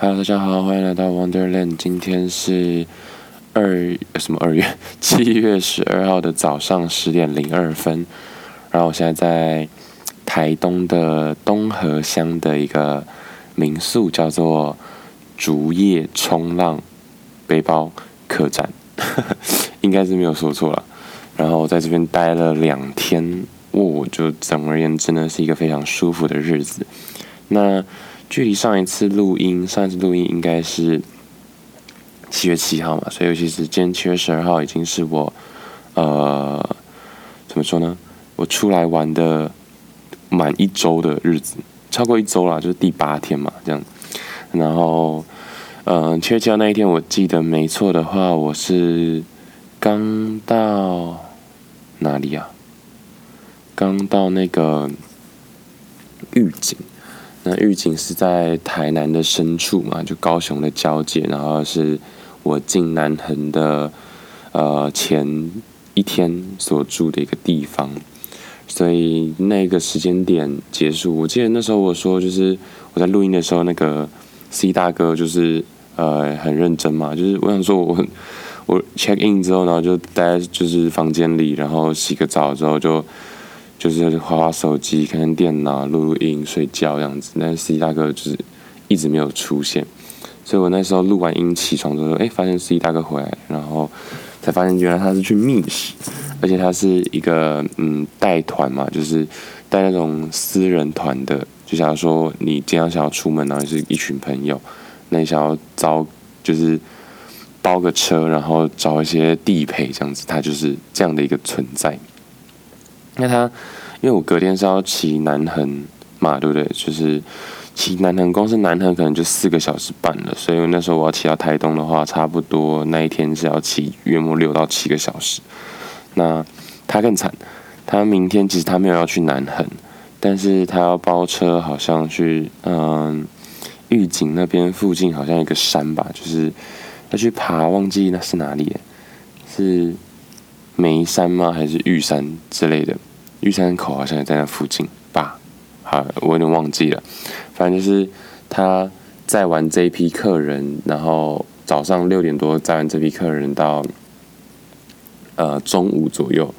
Hello，大家好，欢迎来到 Wonderland。今天是二什么二月 七月十二号的早上十点零二分，然后我现在在台东的东河乡的一个民宿，叫做竹叶冲浪背包客栈，应该是没有说错了。然后我在这边待了两天，哦，就总而言之呢，是一个非常舒服的日子。那距离上一次录音，上一次录音应该是七月七号嘛，所以尤其是今天七月十二号，已经是我呃怎么说呢？我出来玩的满一周的日子，超过一周啦，就是第八天嘛，这样。然后，嗯、七月七号那一天，我记得没错的话，我是刚到哪里啊？刚到那个预警。那玉井是在台南的深处嘛，就高雄的交界，然后是我进南横的呃前一天所住的一个地方，所以那个时间点结束，我记得那时候我说就是我在录音的时候，那个 C 大哥就是呃很认真嘛，就是我想说我很我 check in 之后，呢就待在就是房间里，然后洗个澡之后就。就是滑滑手机、看看电脑、录录音、睡觉这样子。但是 C 大哥就是一直没有出现，所以我那时候录完音起床之后，哎，发现 C 大哥回来，然后才发现原来他是去觅食，而且他是一个嗯带团嘛，就是带那种私人团的。就假如说你今天想要出门，然后是一群朋友，那你想要招就是包个车，然后找一些地陪这样子，他就是这样的一个存在。那他，因为我隔天是要骑南横嘛，对不对？就是骑南横，光是南横可能就四个小时半了。所以那时候我要骑到台东的话，差不多那一天是要骑约莫六到七个小时。那他更惨，他明天其实他没有要去南横，但是他要包车，好像去嗯玉井那边附近，好像一个山吧，就是要去爬，忘记那是哪里，是眉山吗？还是玉山之类的？玉山口好像也在那附近吧，好，我有点忘记了。反正就是他载完这一批客人，然后早上六点多载完这批客人到呃中午左右，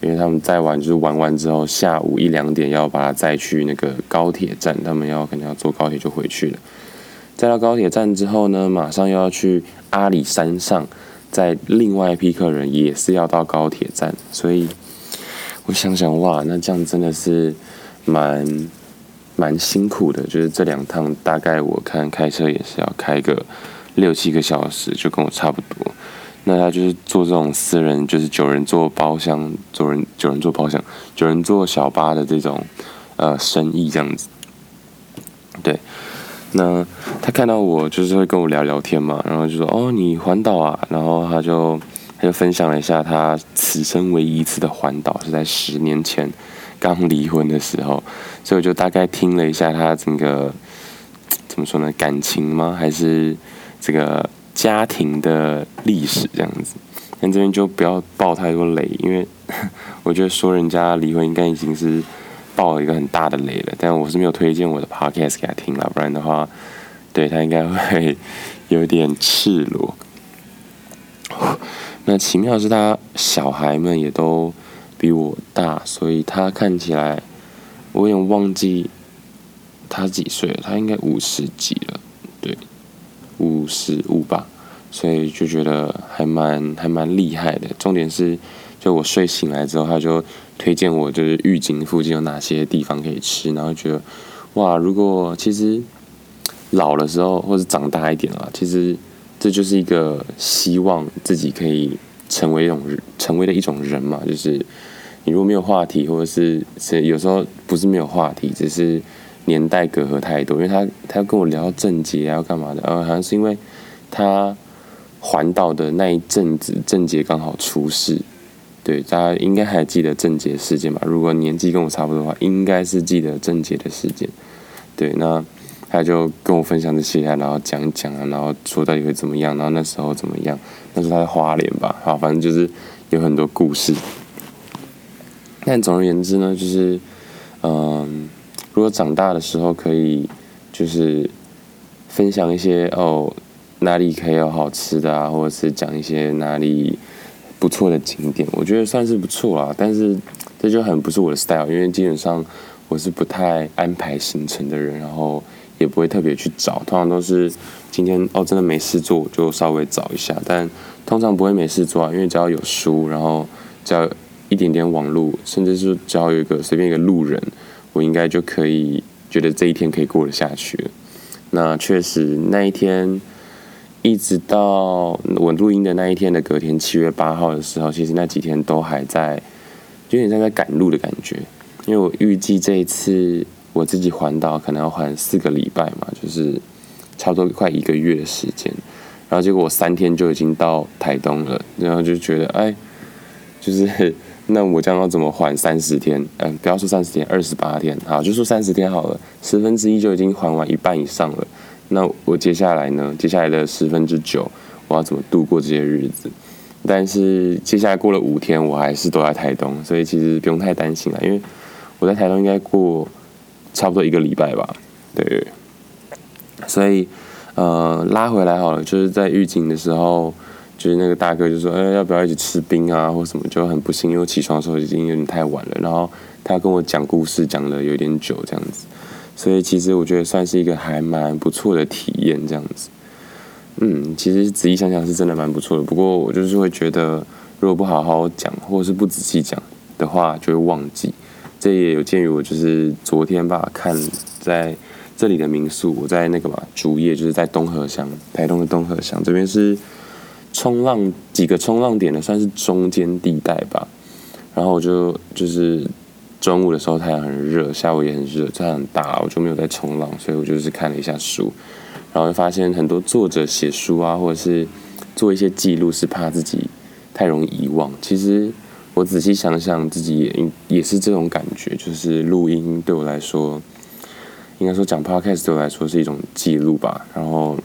因为他们载完就是玩完之后，下午一两点要把他载去那个高铁站，他们要可能要坐高铁就回去了。载到高铁站之后呢，马上又要去阿里山上，载另外一批客人也是要到高铁站，所以。我想想哇，那这样真的是蛮蛮辛苦的。就是这两趟大概我看开车也是要开个六七个小时，就跟我差不多。那他就是做这种私人，就是九人坐包厢，九人九人坐包厢，九人坐小巴的这种呃生意这样子。对，那他看到我就是会跟我聊聊天嘛，然后就说哦，你环岛啊，然后他就。他就分享了一下他此生唯一一次的环岛是在十年前刚离婚的时候，所以我就大概听了一下他整个怎么说呢，感情吗？还是这个家庭的历史这样子？但这边就不要爆太多雷，因为 我觉得说人家离婚应该已经是爆了一个很大的雷了。但我是没有推荐我的 podcast 给他听了，不然的话，对他应该会 有点赤裸。那奇妙是，他小孩们也都比我大，所以他看起来，我有点忘记他几岁了。他应该五十几了，对，五十五吧。所以就觉得还蛮还蛮厉害的。重点是，就我睡醒来之后，他就推荐我，就是玉井附近有哪些地方可以吃，然后觉得哇，如果其实老的时候或者长大一点了，其实。这就是一个希望自己可以成为一种成为的一种人嘛，就是你如果没有话题，或者是是有时候不是没有话题，只是年代隔阂太多。因为他他要跟我聊郑捷啊，要干嘛的？呃，好像是因为他环岛的那一阵子，郑捷刚好出事。对，大家应该还记得郑杰事件吧？如果年纪跟我差不多的话，应该是记得郑杰的事件。对，那。他就跟我分享这些，然后讲讲啊，然后说到底会怎么样，然后那时候怎么样？那时候他在花莲吧，好，反正就是有很多故事。但总而言之呢，就是，嗯，如果长大的时候可以，就是分享一些哦哪里可以有好吃的啊，或者是讲一些哪里不错的景点，我觉得算是不错啊。但是这就很不是我的 style，因为基本上我是不太安排行程的人，然后也不会特别去找，通常都是今天哦真的没事做就稍微找一下，但通常不会没事做啊，因为只要有书，然后只要一点点网络，甚至是只要有一个随便一个路人，我应该就可以觉得这一天可以过得下去。那确实那一天。一直到我录音的那一天的隔天，七月八号的时候，其实那几天都还在，有点像在赶路的感觉。因为我预计这一次我自己环岛可能要环四个礼拜嘛，就是差不多快一个月的时间。然后结果我三天就已经到台东了，然后就觉得，哎，就是 那我将要怎么还三十天？嗯，不要说三十天，二十八天，好，就说三十天好了，十分之一就已经还完一半以上了。那我接下来呢？接下来的十分之九，我要怎么度过这些日子？但是接下来过了五天，我还是都在台东，所以其实不用太担心了，因为我在台东应该过差不多一个礼拜吧。对，所以呃拉回来好了，就是在预警的时候，就是那个大哥就说：“哎，要不要一起吃冰啊，或什么？”就很不幸，因为起床的时候已经有点太晚了，然后他跟我讲故事讲了有点久，这样子。所以其实我觉得算是一个还蛮不错的体验，这样子。嗯，其实仔细想想是真的蛮不错的。不过我就是会觉得，如果不好好讲，或者是不仔细讲的话，就会忘记。这也有鉴于我就是昨天吧，看在这里的民宿，我在那个嘛主页，就是在东河乡，台东的东河乡这边是冲浪几个冲浪点的，算是中间地带吧。然后我就就是。中午的时候太阳很热，下午也很热，太阳很大，我就没有在冲浪，所以我就是看了一下书，然后就发现很多作者写书啊，或者是做一些记录，是怕自己太容易遗忘。其实我仔细想想，自己也也是这种感觉，就是录音对我来说，应该说讲 podcast 对我来说是一种记录吧。然后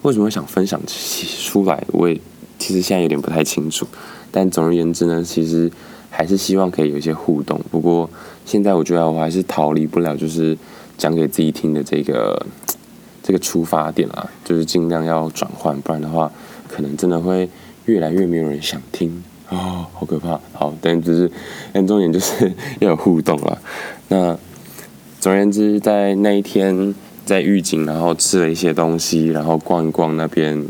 为什么会想分享出来，我也其实现在有点不太清楚。但总而言之呢，其实。还是希望可以有一些互动，不过现在我觉得我还是逃离不了，就是讲给自己听的这个这个出发点啦，就是尽量要转换，不然的话，可能真的会越来越没有人想听、哦，好可怕。好，但只是但重点就是 要有互动啦。那总而言之，在那一天在玉井，然后吃了一些东西，然后逛一逛那边，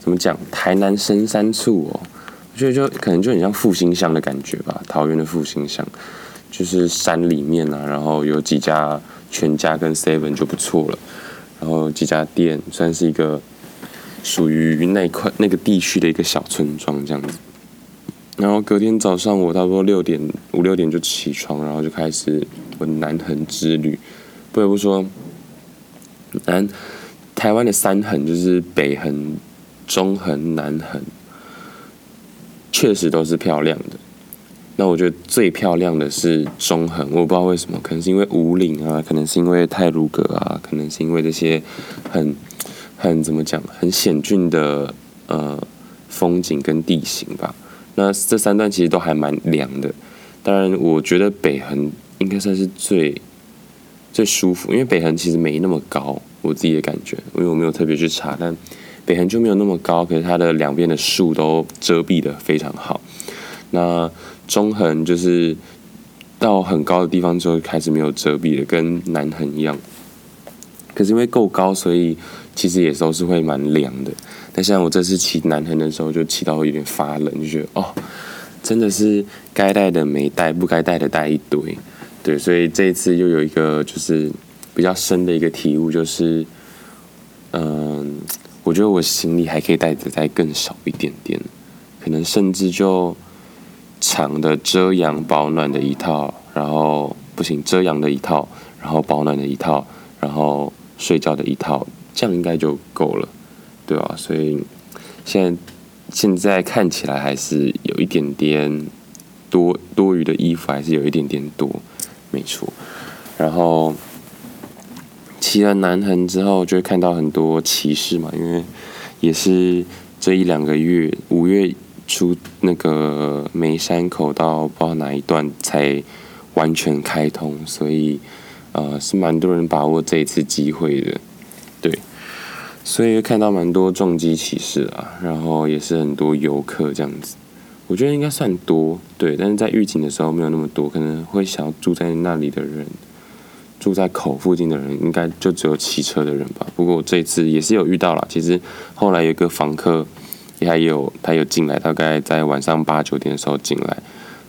怎么讲？台南深山处哦。我觉得就可能就很像复兴乡的感觉吧，桃园的复兴乡，就是山里面啊，然后有几家全家跟 Seven 就不错了，然后几家店算是一个属于那块那个地区的一个小村庄这样子。然后隔天早上我差不多六点五六点就起床，然后就开始我南横之旅。不得不说，南台湾的三横就是北横、中横、南横。确实都是漂亮的，那我觉得最漂亮的是中横，我不知道为什么，可能是因为五岭啊，可能是因为太鲁阁啊，可能是因为这些很很怎么讲，很险峻的呃风景跟地形吧。那这三段其实都还蛮凉的，当然我觉得北横应该算是最最舒服，因为北横其实没那么高，我自己的感觉，因为我没有特别去查，但。北横就没有那么高，可是它的两边的树都遮蔽的非常好。那中横就是到很高的地方之后开始没有遮蔽了，跟南横一样。可是因为够高，所以其实也都是会蛮凉的。但像我这次骑南横的时候，就骑到有点发冷，就觉得哦，真的是该带的没带，不该带的带一堆。对，所以这一次又有一个就是比较深的一个体悟，就是嗯。我觉得我行李还可以带的再更少一点点，可能甚至就长的遮阳保暖的一套，然后不行遮阳的一套，然后保暖的一套，然后睡觉的一套，这样应该就够了，对吧？所以现在现在看起来还是有一点点多多余的衣服，还是有一点点多，没错，然后。骑了南横之后，就会看到很多骑士嘛，因为也是这一两个月，五月初那个梅山口到不知道哪一段才完全开通，所以呃是蛮多人把握这一次机会的。对所以看到蛮多重机骑士啊，然后也是很多游客这样子。我觉得应该算多，对，但是在预警的时候没有那么多，可能会想要住在那里的人，住在口附近的人，应该就只有骑车的人吧。不过我这次也是有遇到了，其实后来有一个房客也还有他有进来，大概在晚上八九点的时候进来，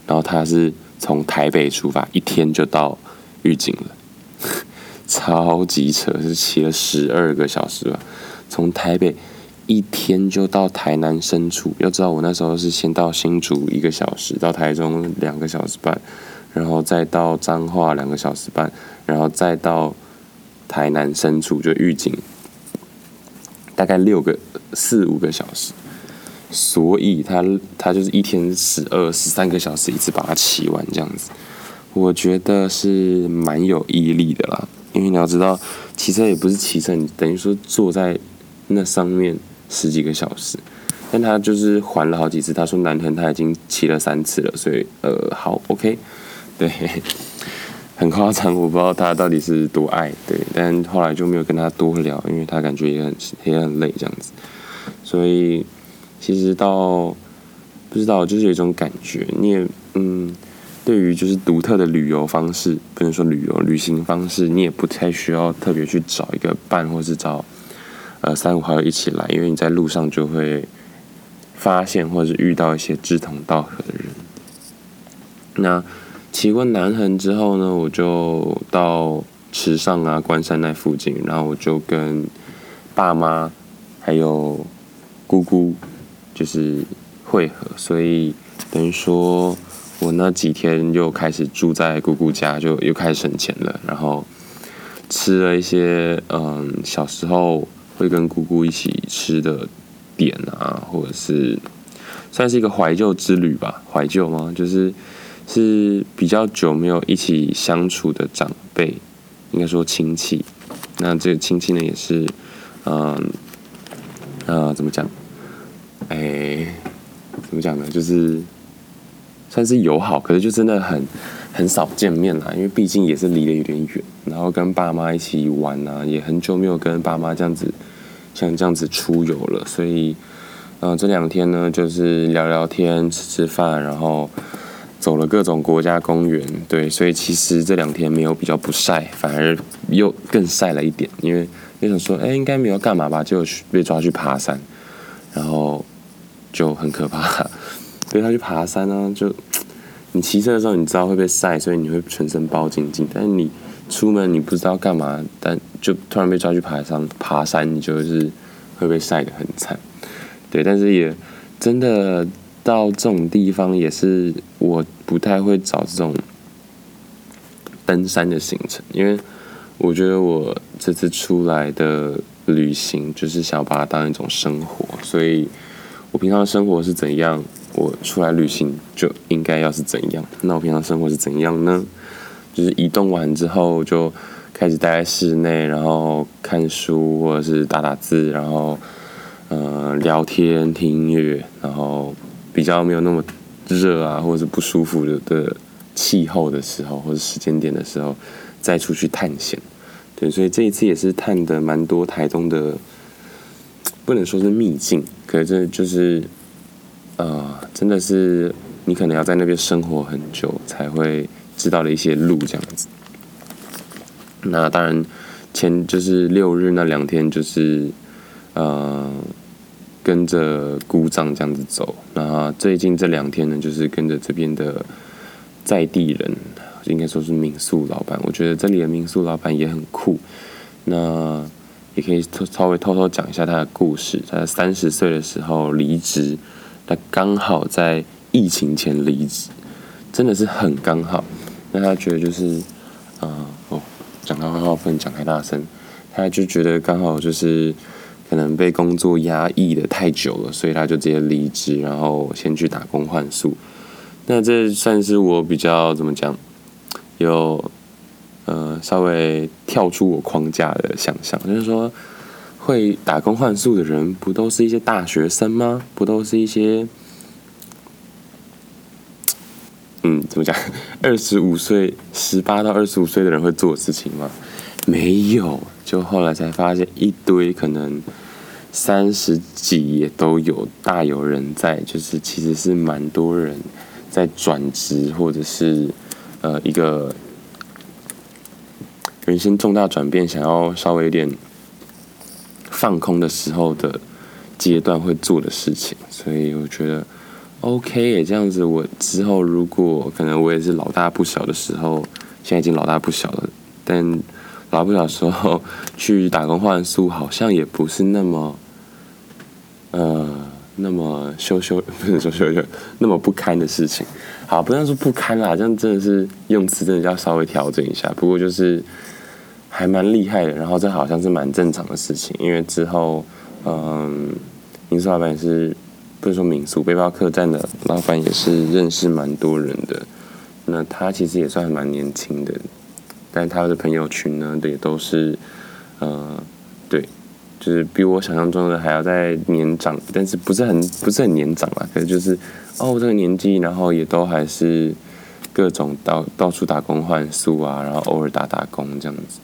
然后他是从台北出发，一天就到预警了，超级扯，是骑了十二个小时吧，从台北。一天就到台南深处，要知道我那时候是先到新竹一个小时，到台中两个小时半，然后再到彰化两个小时半，然后再到台南深处就预警，大概六个四五个小时，所以他他就是一天十二十三个小时一次把它骑完这样子，我觉得是蛮有毅力的啦，因为你要知道骑车也不是骑车，你等于说坐在那上面。十几个小时，但他就是还了好几次。他说南横他已经骑了三次了，所以呃好 OK，对，很夸张，我不知道他到底是多爱，对，但后来就没有跟他多聊，因为他感觉也很也很累这样子。所以其实到不知道就是有一种感觉，你也嗯，对于就是独特的旅游方式，不能说旅游旅行方式，你也不太需要特别去找一个伴，或是找。呃，三五好友一起来，因为你在路上就会发现或是遇到一些志同道合的人。那骑过南横之后呢，我就到池上啊、关山那附近，然后我就跟爸妈还有姑姑就是会合，所以等于说我那几天又开始住在姑姑家，就又开始省钱了，然后吃了一些嗯小时候。会跟姑姑一起吃的点啊，或者是算是一个怀旧之旅吧。怀旧吗？就是是比较久没有一起相处的长辈，应该说亲戚。那这个亲戚呢，也是，嗯，呃，怎么讲？哎，怎么讲呢？就是算是友好，可是就真的很很少见面啦，因为毕竟也是离得有点远。然后跟爸妈一起玩啊，也很久没有跟爸妈这样子。像这样子出游了，所以，嗯、这两天呢，就是聊聊天、吃吃饭，然后走了各种国家公园，对，所以其实这两天没有比较不晒，反而又更晒了一点，因为那种说，哎，应该没有干嘛吧，就被抓去爬山，然后就很可怕，所以他去爬山呢，就你骑车的时候，你知道会被晒，所以你会全身包紧紧，但是你。出门你不知道干嘛，但就突然被抓去爬山，爬山你就是会被晒得很惨，对，但是也真的到这种地方也是我不太会找这种登山的行程，因为我觉得我这次出来的旅行就是想把它当一种生活，所以我平常的生活是怎样，我出来旅行就应该要是怎样，那我平常生活是怎样呢？就是移动完之后就开始待在室内，然后看书或者是打打字，然后呃聊天、听音乐，然后比较没有那么热啊或者是不舒服的的气候的时候，或者时间点的时候，再出去探险。对，所以这一次也是探的蛮多台东的，不能说是秘境，可是就是呃真的是你可能要在那边生活很久才会。知道了一些路这样子，那当然前就是六日那两天就是呃跟着姑丈这样子走，那最近这两天呢就是跟着这边的在地人，应该说是民宿老板，我觉得这里的民宿老板也很酷，那也可以稍微偷偷讲一下他的故事。他三十岁的时候离职，他刚好在疫情前离职，真的是很刚好。那他觉得就是，啊、哦，讲到话不能讲太大声，他就觉得刚好就是可能被工作压抑的太久了，所以他就直接离职，然后先去打工换宿。那这算是我比较怎么讲，有呃稍微跳出我框架的想象，就是说会打工换宿的人，不都是一些大学生吗？不都是一些。嗯，怎么讲？二十五岁，十八到二十五岁的人会做事情吗？没有，就后来才发现一堆可能三十几也都有大有人在，就是其实是蛮多人在转职或者是呃一个人生重大转变，想要稍微有点放空的时候的阶段会做的事情，所以我觉得 OK 也这样子。我之后如果可能我也是老大不小的时候，现在已经老大不小了，但老大不小时候去打工换宿，好像也不是那么。呃，那么羞羞不是说羞羞，那么不堪的事情，好，不要说不堪啦，这样真的是用词真的要稍微调整一下。不过就是还蛮厉害的，然后这好像是蛮正常的事情，因为之后，嗯，民宿老板也是不是说民宿背包客栈的老板也是认识蛮多人的，那他其实也算蛮年轻的，但他的朋友群呢，也都是，呃，对。就是比我想象中的还要再年长，但是不是很不是很年长啦，可是就是哦这个年纪，然后也都还是各种到到处打工换宿啊，然后偶尔打打工这样子。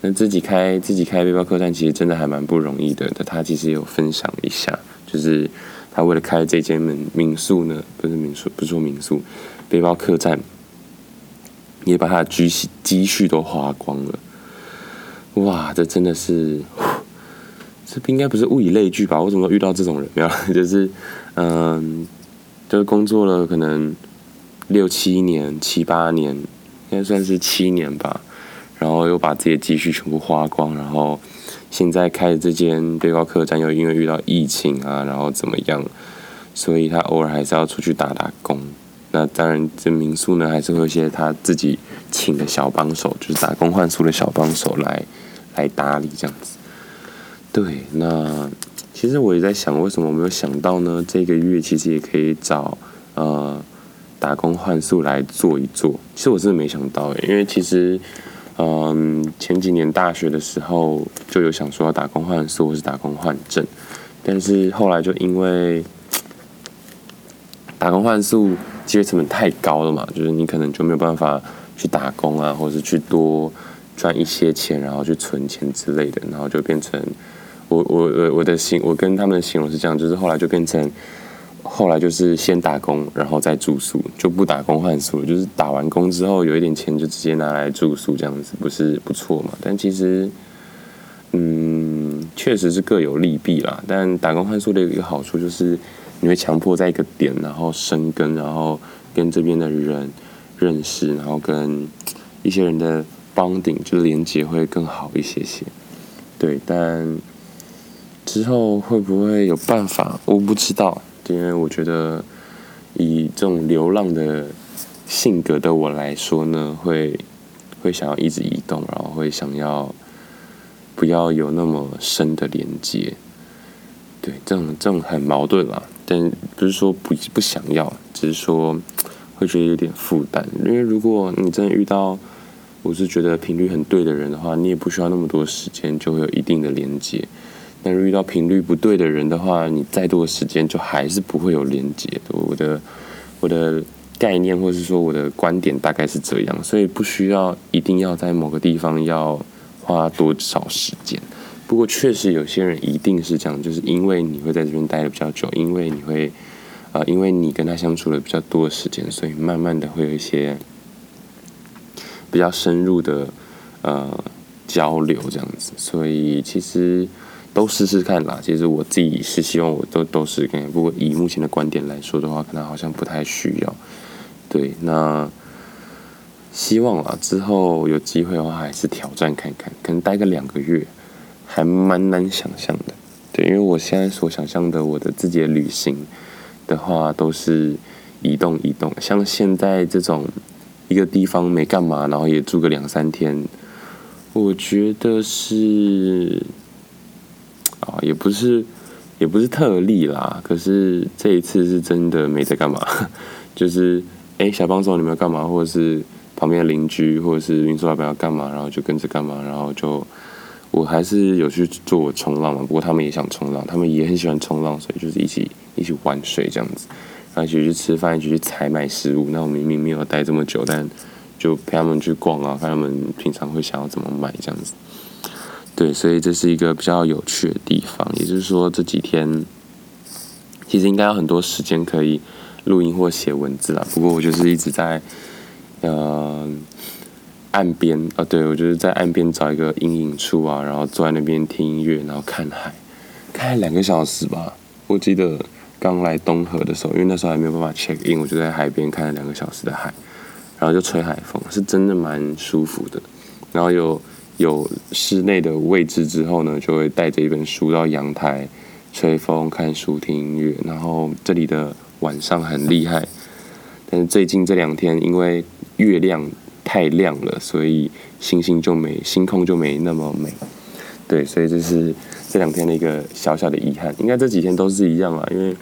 那自己开自己开背包客栈，其实真的还蛮不容易的。他其实有分享一下，就是他为了开这间民民宿呢，不是民宿，不是说民宿，背包客栈，也把他的积蓄积蓄都花光了。哇，这真的是。这应该不是物以类聚吧？我怎么遇到这种人？没有，就是，嗯，就是工作了可能六七年、七八年，应该算是七年吧。然后又把自己的积蓄全部花光，然后现在开的这间背包客栈，又因为遇到疫情啊，然后怎么样，所以他偶尔还是要出去打打工。那当然，这民宿呢，还是会有一些他自己请的小帮手，就是打工换宿的小帮手来来打理这样子。对，那其实我也在想，为什么我没有想到呢？这个月其实也可以找呃打工换宿来做一做。其实我真的没想到诶，因为其实嗯、前几年大学的时候就有想说要打工换宿或是打工换证，但是后来就因为打工换宿机会成本太高了嘛，就是你可能就没有办法去打工啊，或者是去多赚一些钱，然后去存钱之类的，然后就变成。我我我我的形我跟他们的形容是这样，就是后来就变成，后来就是先打工，然后再住宿，就不打工换宿，就是打完工之后有一点钱就直接拿来住宿，这样子不是不错嘛？但其实，嗯，确实是各有利弊啦。但打工换宿的一个好处就是，你会强迫在一个点，然后生根，然后跟这边的人认识，然后跟一些人的 bonding 就连接会更好一些些。对，但。之后会不会有办法？我不知道，因为我觉得以这种流浪的性格的我来说呢，会会想要一直移动，然后会想要不要有那么深的连接。对，这种这种很矛盾啦。但不是说不不想要，只是说会觉得有点负担。因为如果你真的遇到我是觉得频率很对的人的话，你也不需要那么多时间，就会有一定的连接。但是遇到频率不对的人的话，你再多的时间就还是不会有连接。我的我的概念或是说我的观点大概是这样，所以不需要一定要在某个地方要花多少时间。不过确实有些人一定是这样，就是因为你会在这边待的比较久，因为你会啊、因为你跟他相处了比较多的时间，所以慢慢的会有一些比较深入的呃交流这样子。所以其实。都试试看啦。其实我自己是希望我都都试试看，不过以目前的观点来说的话，可能好像不太需要。对，那希望啊，之后有机会的话，还是挑战看看，可能待个两个月，还蛮难想象的。对，因为我现在所想象的我的自己的旅行的话，都是移动移动，像现在这种一个地方没干嘛，然后也住个两三天，我觉得是。啊，也不是，也不是特例啦。可是这一次是真的没在干嘛，就是哎，小帮手你们要干嘛？或者是旁边的邻居，或者是民宿老板要干嘛？然后就跟着干嘛？然后就我还是有去做冲浪嘛。不过他们也想冲浪，他们也很喜欢冲浪，所以就是一起一起玩水这样子，然后一起去吃饭，一起去采买食物。那我明明没有待这么久，但就陪他们去逛啊，看他们平常会想要怎么买这样子。对，所以这是一个比较有趣的地方。也就是说，这几天其实应该有很多时间可以录音或写文字啦。不过我就是一直在呃岸边啊，对，我就是在岸边找一个阴影处啊，然后坐在那边听音乐，然后看海，看两个小时吧。我记得刚来东河的时候，因为那时候还没有办法 check in，我就在海边看了两个小时的海，然后就吹海风，是真的蛮舒服的。然后有。有室内的位置之后呢，就会带着一本书到阳台吹风、看书、听音乐。然后这里的晚上很厉害，但是最近这两天因为月亮太亮了，所以星星就没，星空就没那么美。对，所以这是这两天的一个小小的遗憾。应该这几天都是一样啊，因为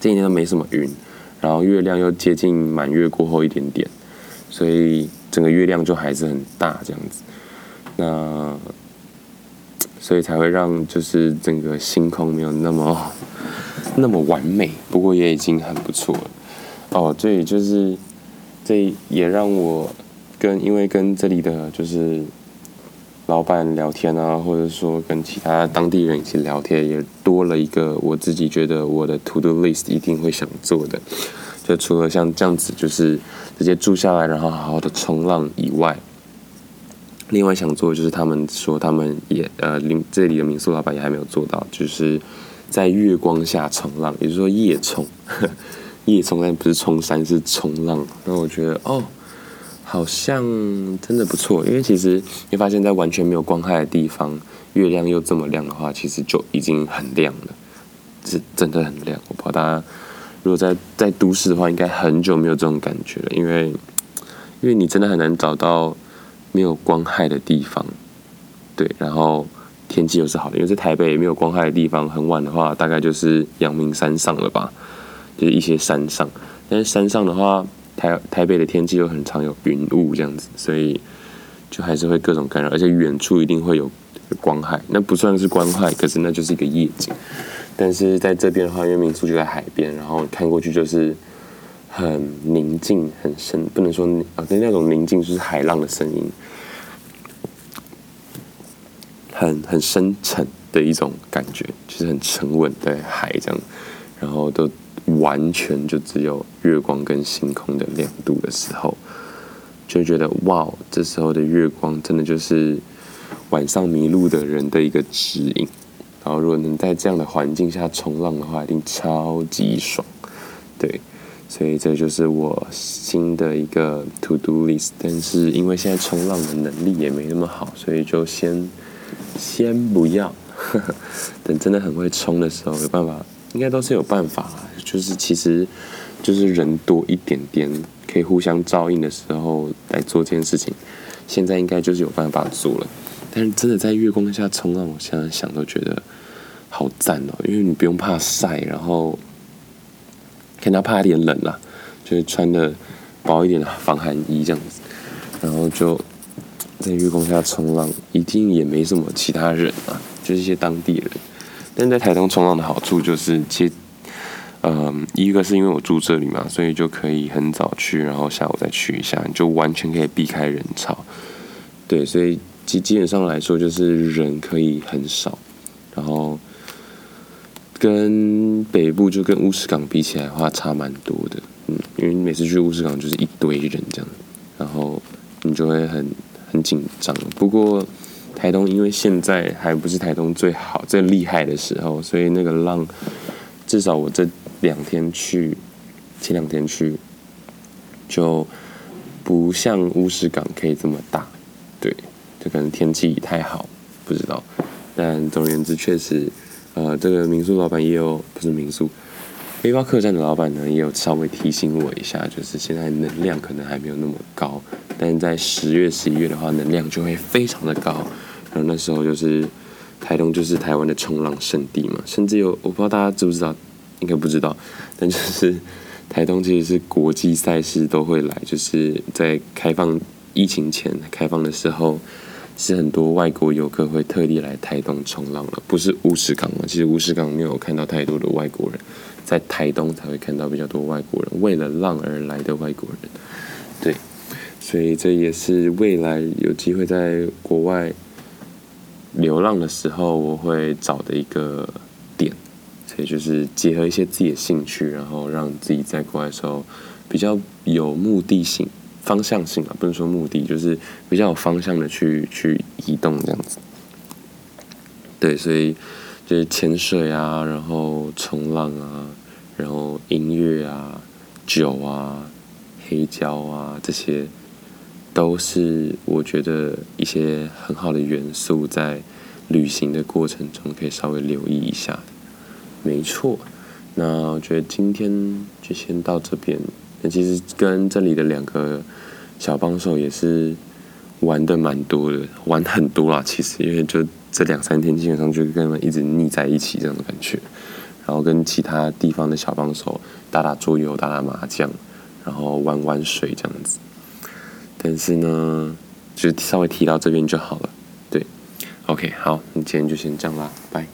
这几天都没什么云，然后月亮又接近满月过后一点点，所以整个月亮就还是很大这样子。那，所以才会让就是整个星空没有那么那么完美，不过也已经很不错了。哦，这也，就是这也让我跟因为跟这里的就是老板聊天啊，或者说跟其他当地人一起聊天，也多了一个我自己觉得我的 to do list 一定会想做的。就除了像这样子，就是直接住下来，然后好好的冲浪以外。另外想做的就是他们说他们也呃，这里的民宿老板也还没有做到，就是在月光下冲浪，也就是说夜冲，夜冲但不是冲山是冲浪。那我觉得哦，好像真的不错，因为其实你发现在完全没有光害的地方，月亮又这么亮的话，其实就已经很亮了，是真的很亮。我怕大家如果在在都市的话，应该很久没有这种感觉了，因为因为你真的很难找到。没有光害的地方，对，然后天气又是好的，因为在台北没有光害的地方，很晚的话，大概就是阳明山上了吧，就是一些山上。但是山上的话，台台北的天气又很常有云雾这样子，所以就还是会各种干扰，而且远处一定会有光害，那不算是光害，可是那就是一个夜景。但是在这边的话，因为民宿就在海边，然后看过去就是。很宁静，很深，不能说啊，对那种宁静就是海浪的声音，很很深沉的一种感觉，就是很沉稳的海这样，然后都完全就只有月光跟星空的亮度的时候，就觉得哇，这时候的月光真的就是晚上迷路的人的一个指引，然后如果能在这样的环境下冲浪的话，一定超级爽，对。所以这就是我新的一个 to do list，但是因为现在冲浪的能力也没那么好，所以就先先不要，呵呵，等真的很会冲的时候，有办法，应该都是有办法。就是其实就是人多一点点，可以互相照应的时候来做这件事情，现在应该就是有办法做了。但是真的在月光下冲浪，我现在想都觉得好赞哦，因为你不用怕晒，然后。看他怕一点冷啦，就是穿的薄一点的防寒衣这样子，然后就在月光下冲浪，一定也没什么其他人啊，就是一些当地人。但在台东冲浪的好处就是，其实，嗯，一个是因为我住这里嘛，所以就可以很早去，然后下午再去一下，就完全可以避开人潮。对，所以基基本上来说，就是人可以很少，然后。跟北部就跟乌石港比起来话，差蛮多的，嗯，因为每次去乌石港就是一堆人这样，然后你就会很很紧张。不过台东因为现在还不是台东最好最厉害的时候，所以那个浪至少我这两天去，前两天去就不像乌石港可以这么大，对，就可能天气太好，不知道。但总而言之，确实。呃，这个民宿老板也有，不是民宿，背包客栈的老板呢，也有稍微提醒我一下，就是现在能量可能还没有那么高，但在十月、十一月的话，能量就会非常的高。然后那时候就是台东就是台湾的冲浪圣地嘛，甚至有我不知道大家知不知道，应该不知道，但就是台东其实是国际赛事都会来，就是在开放疫情前开放的时候。是很多外国游客会特地来台东冲浪了，不是乌石港嘛？其实乌石港没有看到太多的外国人，在台东才会看到比较多外国人，为了浪而来的外国人。对，所以这也是未来有机会在国外流浪的时候我会找的一个点，所以就是结合一些自己的兴趣，然后让自己在国外的时候比较有目的性、方向性啊，不能说目的，就是比较有方向的去去移动这样子。对，所以就是潜水啊，然后冲浪啊，然后音乐啊、酒啊、黑胶啊这些。都是我觉得一些很好的元素，在旅行的过程中可以稍微留意一下。没错，那我觉得今天就先到这边。其实跟这里的两个小帮手也是玩的蛮多的，玩很多啦。其实因为就这两三天，基本上就跟他们一直腻在一起这种感觉。然后跟其他地方的小帮手打打桌游、打打麻将，然后玩玩水这样子。但是呢，就稍微提到这边就好了。对，OK，好，那今天就先这样啦，拜。